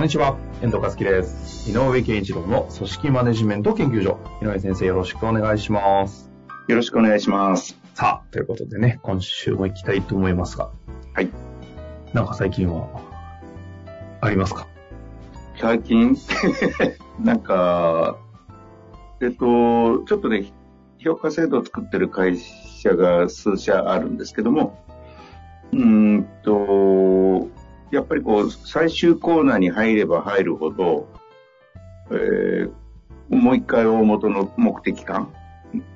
こんにちは、遠藤和樹です。井上健一郎の組織マネジメント研究所。井上先生、よろしくお願いします。よろしくお願いします。さあ、ということでね、今週も行きたいと思いますが。はい。なんか最近は、ありますか？最近、なんか、えっと、ちょっとね、評価制度を作ってる会社が数社あるんですけども、うーんと、やっぱりこう、最終コーナーに入れば入るほど、えーもう一回大元の目的感、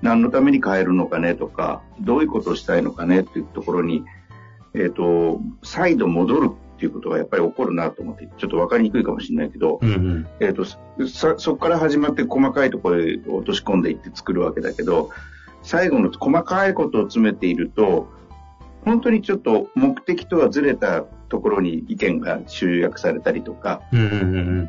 何のために変えるのかねとか、どういうことをしたいのかねっていうところに、えっ、と、再度戻るっていうことがやっぱり起こるなと思って、ちょっとわかりにくいかもしれないけど、うんうん。えっ、と、さそこから始まって細かいところへ落とし込んでいって作るわけだけど、最後の細かいことを詰めていると、本当にちょっと目的とはずれたところに意見が集約されたりとか、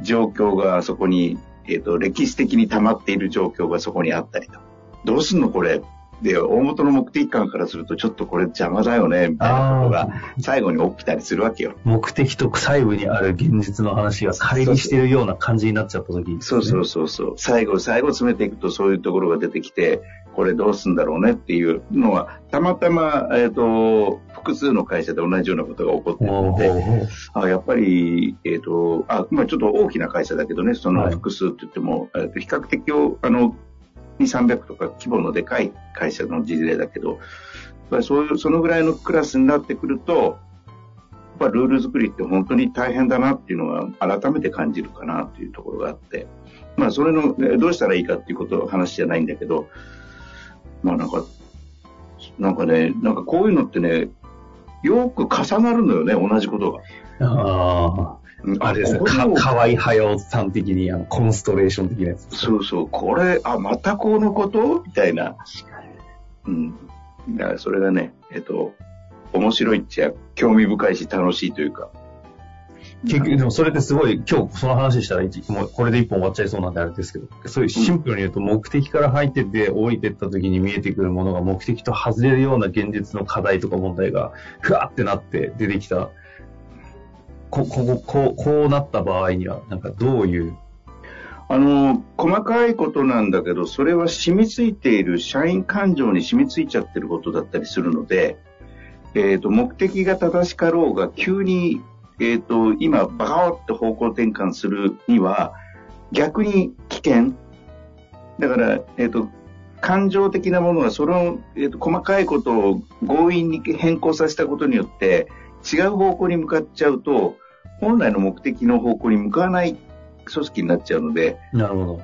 状況がそこに、えっ、と、歴史的に溜まっている状況がそこにあったりと。どうすんのこれ？で、大元の目的感からすると、ちょっとこれ邪魔だよね、みたいなことが最後に起きたりするわけよ。目的と細部にある現実の話が乖離してるような感じになっちゃった時、そうそうそうそう。最後、最後詰めていくとそういうところが出てきて、これどうすんだろうねっていうのは、たまたま、えっ、と、複数の会社で同じようなことが起こっているほうほうので、ほうあやっぱり、えっ、と、あ、まあちょっと大きな会社だけどね、そのはい複数って言っても、えーと比較的、あの、2、300とか規模のでかい会社の事例だけど、やっぱりそういう、そのぐらいのクラスになってくると、やっぱルール作りって本当に大変だなっていうのは改めて感じるかなっていうところがあって、まあそれの、どうしたらいいかっていうことの話じゃないんだけど、まあなんか、なんかね、なんかこういうのってね、よく重なるのよね、同じことが。ああ、あれですね、か河合隼さん的に、あの、コンストレーション的なやつ。そうそう、これ、あ、またこのこと？みたいな。うん。だからそれがね、えっと、面白いっちゃ興味深いし楽しいというか。結局、でもそれってすごい、今日その話したら一、もうこれで一本終わっちゃいそうなんであれですけど、そういうシンプルに言うと目的から入ってて降りてった時に見えてくるものが目的と外れるような現実の課題とか問題が、ふわってなって出てきた。こ、ここ、こう、こうなった場合には、なんかどういう、あの、細かいことなんだけど、それは染みついている社員感情に染みついちゃってることだったりするので、えっ、と、目的が正しかろうが、急に、えっ、と、今、バカッと方向転換するには、逆に危険。だから、えっ、と、感情的なものは、その、えっ、と、細かいことを強引に変更させたことによって、違う方向に向かっちゃうと、本来の目的の方向に向かわない組織になっちゃうので、なるほど。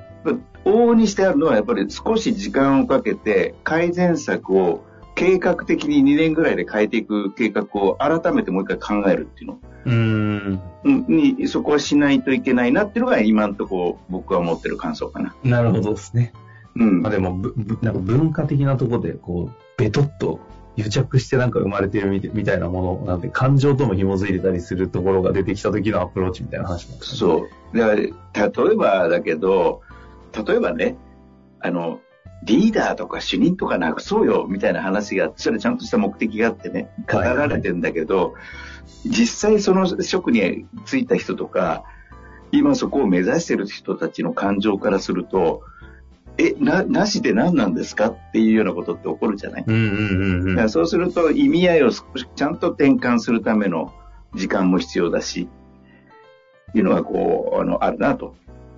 往々にしてあるのはやっぱり少し時間をかけて改善策を計画的に2年ぐらいで変えていく計画を改めてもう一回考えるっていうのうーん、うんに、そこはしないといけないなっていうのが今のところ僕は思ってる感想かな。なるほどですね。うんまあ。でも、なんか文化的なところで、こう、ベトっと癒着してなんか生まれてるみたいなものなんで、感情とも紐づいてたりするところが出てきた時のアプローチみたいな話なんですね。そう。だから、例えばだけど、例えばね、あの、リーダーとか主任とかなくそうよ、みたいな話が、それちゃんとした目的があってね、語られてんだけど、実際その職に就いた人とか、今そこを目指してる人たちの感情からすると、え、な、なしで何なんですかっていうようなことって起こるじゃない、うんうんうんうん。そうすると意味合いを少しちゃんと転換するための時間も必要だし、いうのがこう、あの、あるなと。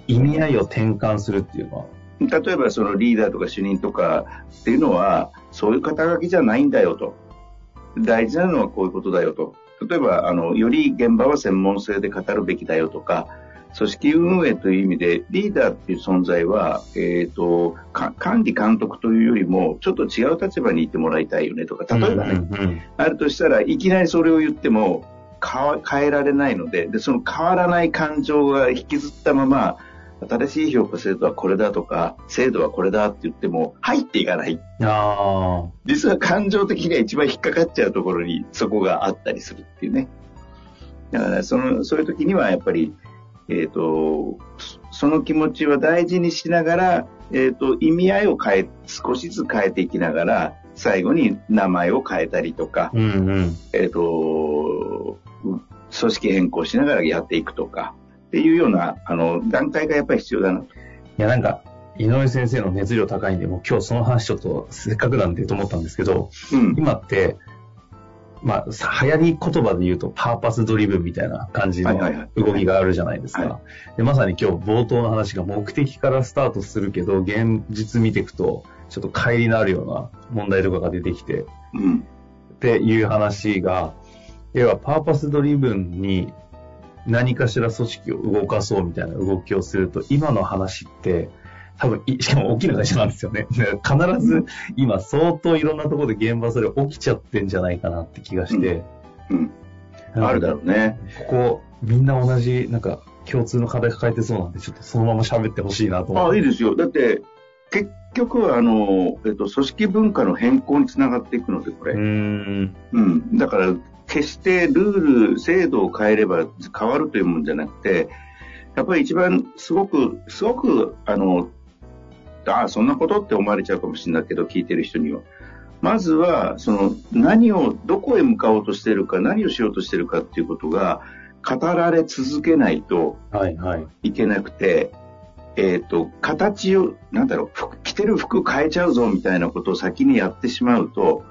意味合いを転換するっていうのは、例えばそのリーダーとか主任とかっていうのは、そういう肩書きじゃないんだよと。大事なのはこういうことだよと。例えば、あの、より現場は専門性で語るべきだよとか、組織運営という意味で、リーダーっていう存在は、えっ、と、か管理監督というよりも、ちょっと違う立場にいてもらいたいよねとか、例えばね、うんうんうん。あるとしたらいきなりそれを言っても、変えられないのででその変わらない感情が引きずったまま新しい評価制度はこれだとか制度はこれだって言っても入っていかない。あ実は感情的には一番引っかかっちゃうところにそこがあったりするっていうね。だからそのそういう時にはやっぱりえっ、とその気持ちは大事にしながら、えっ、と意味合いを変え少しずつ変えていきながら最後に名前を変えたりとか、うんうん。えっ、と、組織変更しながらやっていくとか、っていうような、あの、段階がやっぱり必要だなと。いや、なんか、井上先生の熱量高いんで、もう今日その話ちょっとせっかくなんでと思ったんですけど、うん。今って、まあ、さ流行り言葉で言うと、パーパスドリブンみたいな感じの動きがあるじゃないですはか。でまさに今日冒頭の話が目的からスタートするけど、現実見ていくと、ちょっと乖離のあるような問題とかが出てきて、うん。っていう話が、要はパーパスドリブンに何かしら組織を動かそうみたいな動きをすると、今の話って、多分い、しかも大きな会社なんですよね。で必ず今相当いろんなところで現場それ起きちゃってんじゃないかなって気がして。うん。あるだろうね。ここ、みんな同じ、なんか共通の課題抱えてそうなんで、ちょっとそのまま喋ってほしいなと思あって。いいですよ。だって、結局は、あの、えっと、組織文化の変更につながっていくので、これ。うーん。うん。だから、決してルール、制度を変えれば変わるというもんじゃなくて、やっぱり一番すごく、すごく、あの、ああ、そんなことって思われちゃうかもしれないけど、聞いてる人には。まずは、その、何を、どこへ向かおうとしてるか、何をしようとしてるかっていうことが、語られ続けないとはいはい。いけなくて、えっ、と、形を、なんだろう、服着てる服変えちゃうぞみたいなことを先にやってしまうと、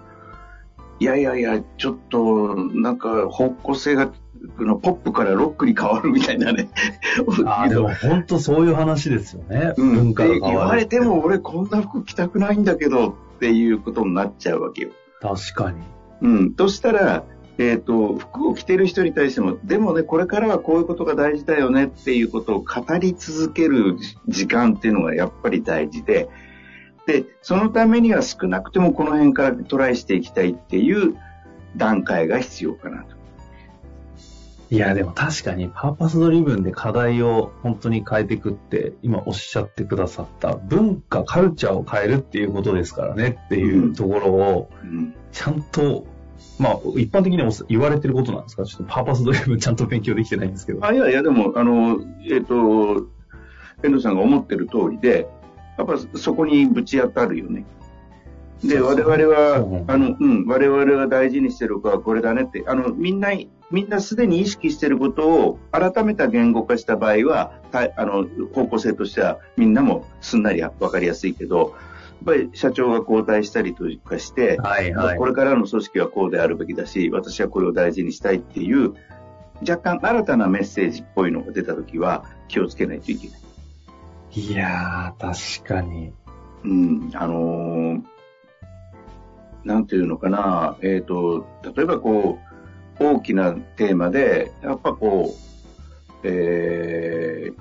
いやいやいや、ちょっと、なんか、方向性が、あのポップからロックに変わるみたいなね。ああ、でも本当そういう話ですよね。うん、文化がで変わる。言われても、俺こんな服着たくないんだけどっていうことになっちゃうわけよ。確かに。うん。としたら、えっ、と、服を着てる人に対しても、でもね、これからはこういうことが大事だよねっていうことを語り続ける時間っていうのがやっぱり大事で、で、そのためには少なくてもこの辺からトライしていきたいっていう段階が必要かなと。いや、でも確かにパーパスドリブンで課題を本当に変えていくって、今おっしゃってくださった文化、カルチャーを変えるっていうことですからねっていうところを、うん。ちゃんと、まあ、一般的にも言われてることなんですか？ちょっとパーパスドリブンちゃんと勉強できてないんですけど。あ、いやいや、でも、あの、えっ、と、遠藤さんが思ってる通りで、やっぱそこにぶち当たるよね。で、我々はあの、うん、我々が大事にしてる子はこれだねって、あの、みんな、みんなすでに意識してることを改めた言語化した場合は、たあの、方向性としてはみんなもすんなりわかりやすいけど、やっぱり社長が交代したりとかして、はいはいこ。れからの組織はこうであるべきだし、私はこれを大事にしたいっていう、若干新たなメッセージっぽいのが出たときは気をつけないといけない。いやー、確かに。うん、あのーなんていうのかな、えっ、と、例えばこう、大きなテーマで、やっぱこう、え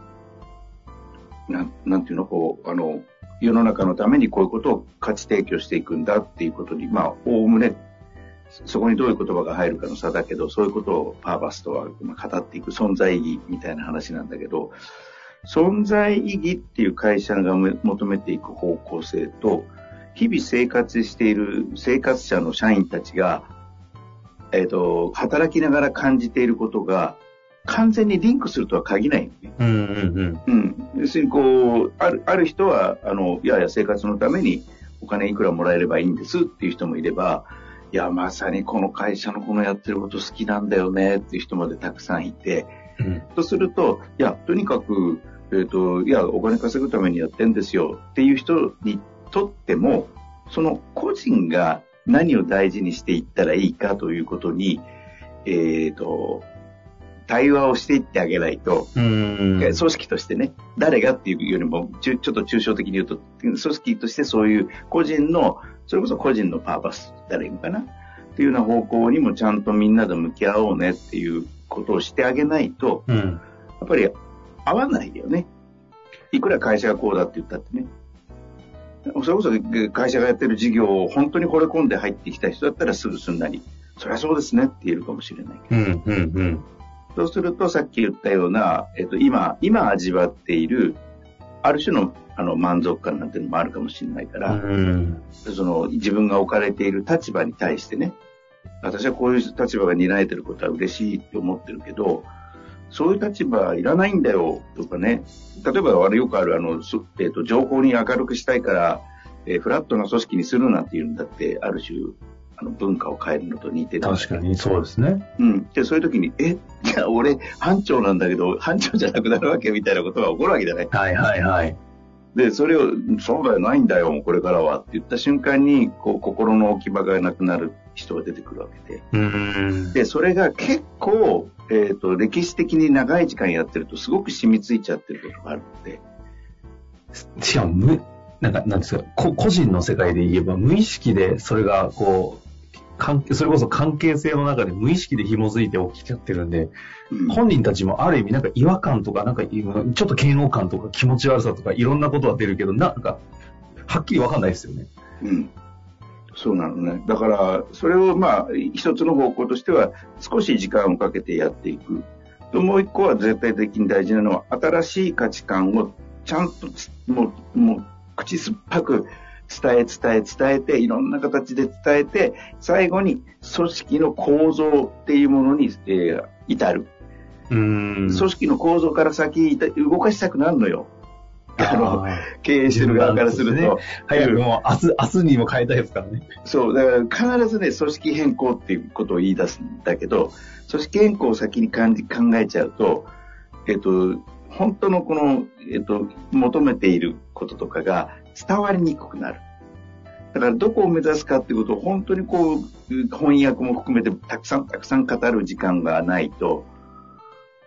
ー、なん、なんていうの、こう、あの、世の中のためにこういうことを価値提供していくんだっていうことに、まあ、おおむね、そこにどういう言葉が入るかの差だけど、そういうことをパーバスとは語っていく存在意義みたいな話なんだけど、存在意義っていう会社が求めていく方向性と、日々生活している生活者の社員たちが、えっ、と、働きながら感じていることが、完全にリンクするとは限らないよね。うんうんうん。うん。要するにこう、ある、ある人は、あの、いやいや生活のためにお金いくらもらえればいいんですっていう人もいれば、いや、まさにこの会社のこのやってること好きなんだよねっていう人までたくさんいて、うんとすると、いや、とにかく、えっ、と、いや、お金稼ぐためにやってんですよっていう人にとっても、その個人が何を大事にしていったらいいかということに、えっ、と、対話をしていってあげないと、うん。組織としてね、誰がっていうよりも、ちょちょっと抽象的に言うと、組織としてそういう個人の、それこそ個人のパーパスって言ったらいいのかなっていうような方向にもちゃんとみんなで向き合おうねっていうことをしてあげないと、うん。やっぱり合わないよね。いくら会社がこうだって言ったってね。それこそ会社がやってる事業を本当に惚れ込んで入ってきた人だったらすぐすんなり、そりゃそうですねって言えるかもしれない。うん、うん、うん。そうすると、さっき言ったような、えっと、今、今味わっている、ある種のあの満足感なんていうのもあるかもしれないから、うん。その自分が置かれている立場に対してね、私はこういう立場が担えてることは嬉しいって思ってるけど、そういう立場いらないんだよとかね、例えばあれよくあるあの、そえっと情報に明るくしたいから、えーフラットな組織にするなんていうんだって、ある種、あの文化を変えるのと似てる。確かにそうですね。うん。で、そういう時に、え、じゃあ俺、班長なんだけど、班長じゃなくなるわけみたいなことが起こるわけじゃない？はいはいはい。で、それを、そうだよ、ないんだよ、これからはって言った瞬間に、こう、心の置き場がなくなる人が出てくるわけで。うん。で、それが結構、えっ、と、歴史的に長い時間やってると、すごく染みついちゃってることがあるので、しかも、む、なんか、なんですか、こ個人の世界で言えば、無意識で、それが、こう、関係、それこそ関係性の中で無意識で紐づいて起きちゃってるんで、うん本人たちもある意味なんか違和感とか、なんかちょっと嫌悪感とか気持ち悪さとかいろんなことは出るけど、なんか、はっきりわかんないですよね。うん。そうなのね。だから、それをまあ、一つの方向としては、少し時間をかけてやっていく。ともう一個は絶対的に大事なのは、新しい価値観をちゃんとつ、もう、もう、口酸っぱく伝え伝え伝えて、いろんな形で伝えて、最後に組織の構造っていうものに、えー至る。うーん。組織の構造から先、動かしたくなるのよ。あの、経営してる側からすると。早くもう明日、明日にも変えたいですからね。そう、だから必ずね、組織変更っていうことを言い出すんだけど、組織変更を先に感じ考えちゃうと、えっと、本当のこの、えっと、求めていることとかが伝わりにくくなる。だからどこを目指すかっていうことを本当にこう、翻訳も含めてたくさんたくさん語る時間がないと、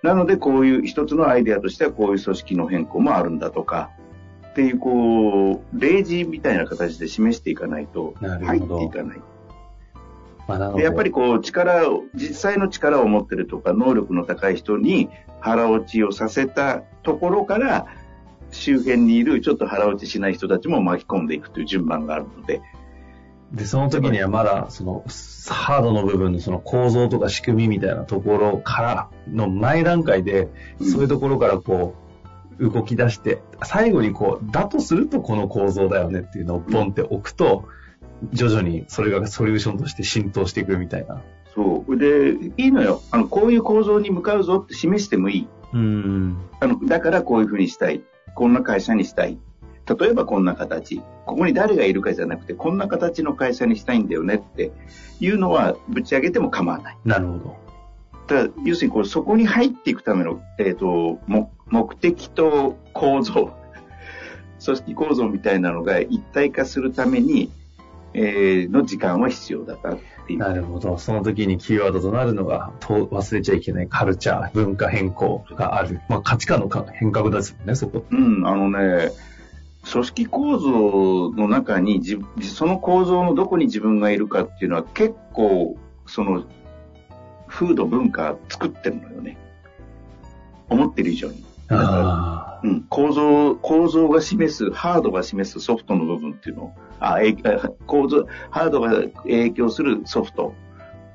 なのでこういう一つのアイデアとしてはこういう組織の変更もあるんだとか、っていうこう、例示みたいな形で示していかないと入っていかない。まあ、やっぱりこう力を、実際の力を持ってるとか能力の高い人に腹落ちをさせたところから周辺にいるちょっと腹落ちしない人たちも巻き込んでいくという順番があるので、で、その時にはまだ、その、ハードの部分のその構造とか仕組みみたいなところからの前段階で、うんそういうところからこう、動き出して、最後にこう、だとするとこの構造だよねっていうのをポンって置くと、徐々にそれがソリューションとして浸透していくみたいな。そう。で、いいのよ。あの、こういう構造に向かうぞって示してもいい。うん。あの、だからこういうふうにしたい。こんな会社にしたい。例えばこんな形。ここに誰がいるかじゃなくて、こんな形の会社にしたいんだよねっていうのはぶち上げても構わない。なるほど。ただ、要するにこう、そこに入っていくための、えっ、と、も目的と構造、組織構造みたいなのが一体化するために、えーの時間は必要だったっていう。なるほど。その時にキーワードとなるのが、と忘れちゃいけないカルチャー、文化変更がある。まあ価値観のか変革ですもんね、そこ。うん、あのね、組織構造の中にじ、その構造のどこに自分がいるかっていうのは結構、その、風土文化作ってるのよね。思ってる以上に。だからあうん、構造、構造が示す、ハードが示すソフトの部分っていうのを、あ、えあ構造、ハードが影響するソフト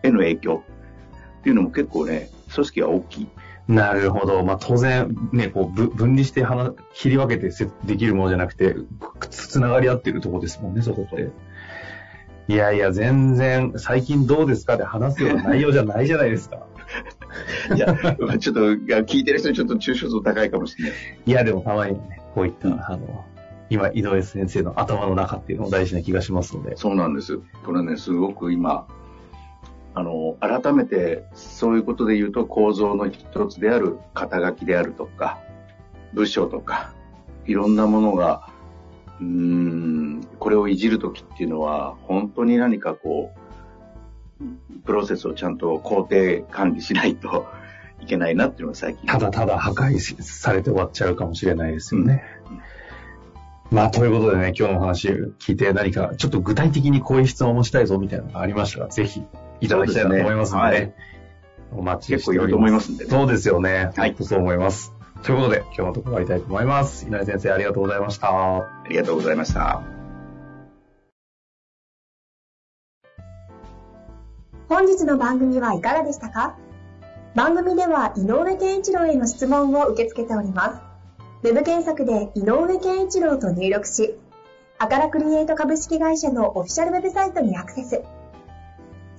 への影響っていうのも結構ね、組織は大きい。あ。なるほど。まあ当然、ね、こう、ぶ分離して話、切り分けてせできるものじゃなくて、つつながり合ってるところですもんね、そこって。いやいや、全然、最近どうですかって話すような 内容じゃないじゃないですか。いや、ちょっと、聞いてる人にちょっと抽象度高いかもしれない。いや、でもたまにはね、こういった、あの、今、井上先生の頭の中っていうのも大事な気がしますので。そうなんです。これね、すごく今、あの、改めて、そういうことで言うと、構造の一つである肩書きであるとか、部署とか、いろんなものが、うーん、これをいじるときっていうのは、本当に何かこう、プロセスをちゃんと工程管理しないと いけないなっていうのが最近。ただただ破壊しされて終わっちゃうかもしれないですよね。うんまあ、ということでね、今日のお話聞いて何か、ちょっと具体的にこういう質問もしたいぞみたいなのがありましたら、ぜひいただきたいなと思いますので、ねはい、お待ちしております。結構いると思いますんで、ね、そうですよね。はい。そう思います。ということで、今日のところ終わりたいと思います。稲荷先生、ありがとうございました。ありがとうございました。本日の番組はいかがでしたか？番組では井上健一郎への質問を受け付けております。ウェブ検索で井上健一郎と入力し、アカラクリエイト株式会社のオフィシャルウェブサイトにアクセス。